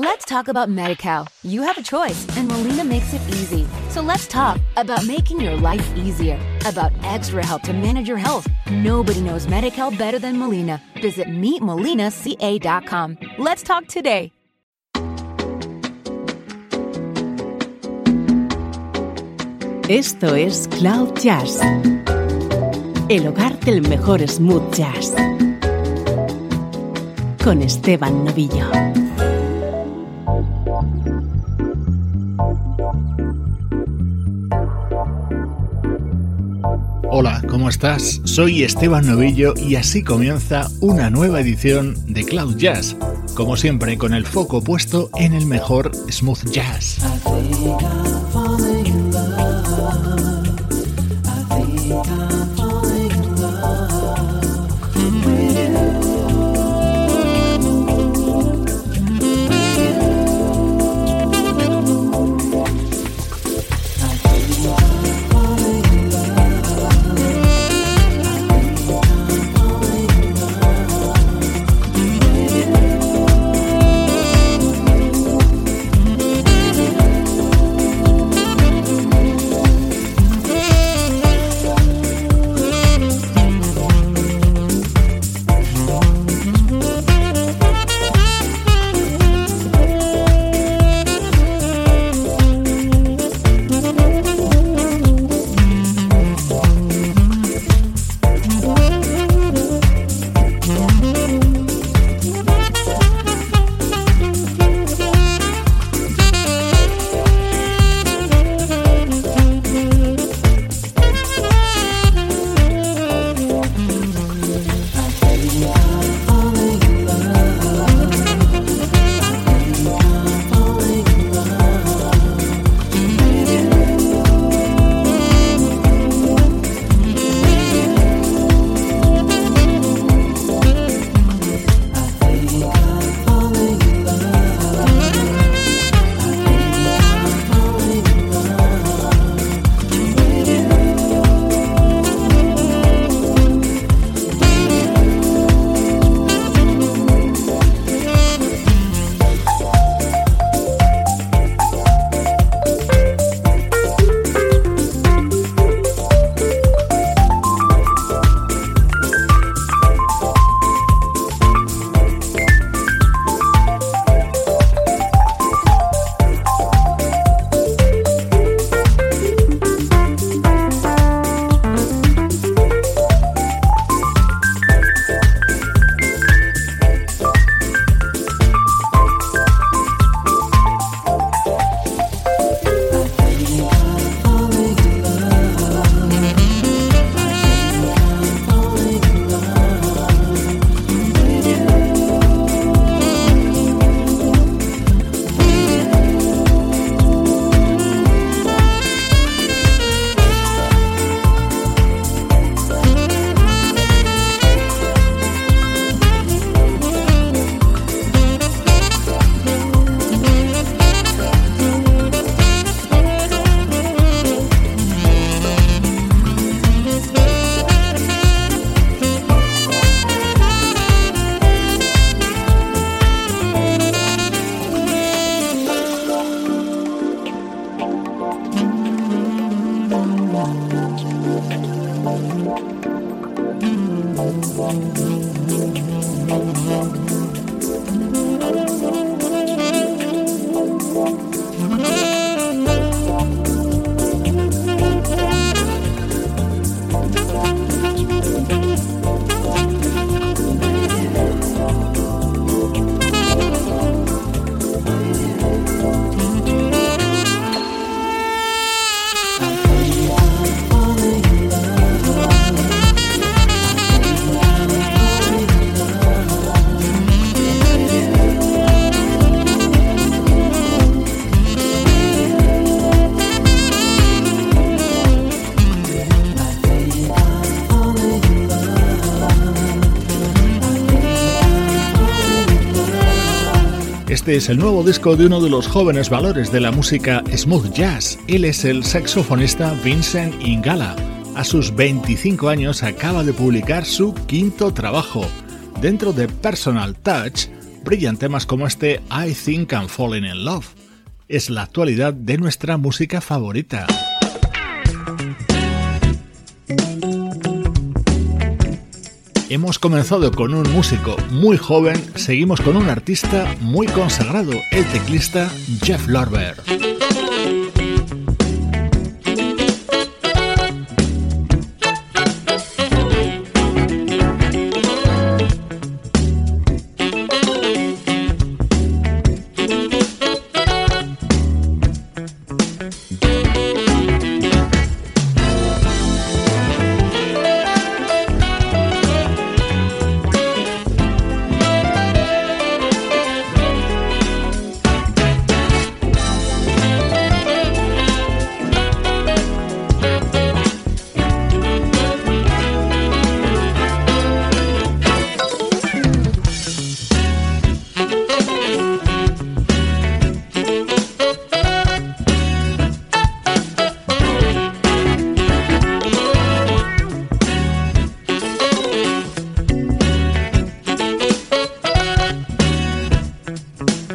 Let's talk about MediCal. You have a choice, and Molina makes it easy. So let's talk about making your life easier, about extra help to manage your health. Nobody knows MediCal better than Molina. Visit meetmolinaca.com. Let's talk today. Esto es Cloud Jazz, el hogar del mejor smooth jazz, con Esteban Novillo. ¿Cómo estás? Soy Esteban Novillo y así comienza una nueva edición de Cloud Jazz, como siempre con el foco puesto en el mejor smooth jazz. Este es el nuevo disco de uno de los jóvenes valores de la música smooth jazz. Él es el saxofonista Vincent Ingala. A sus 25 años acaba de publicar su quinto trabajo. Dentro de Personal Touch, brillan temas como este I Think I'm Falling in Love. Es la actualidad de nuestra música favorita. Hemos comenzado con un músico muy joven, seguimos con un artista muy consagrado, el teclista Jeff Lorber.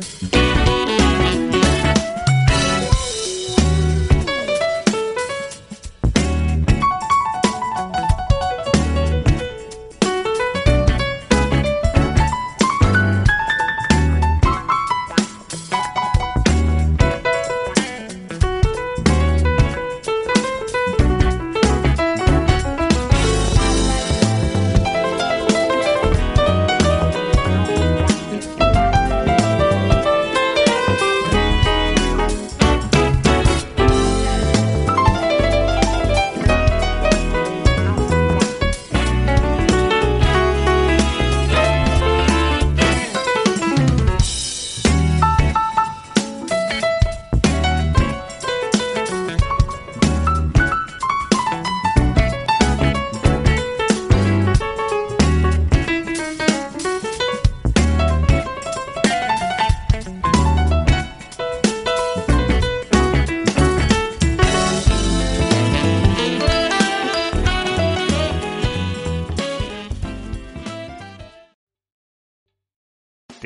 Mm-hmm.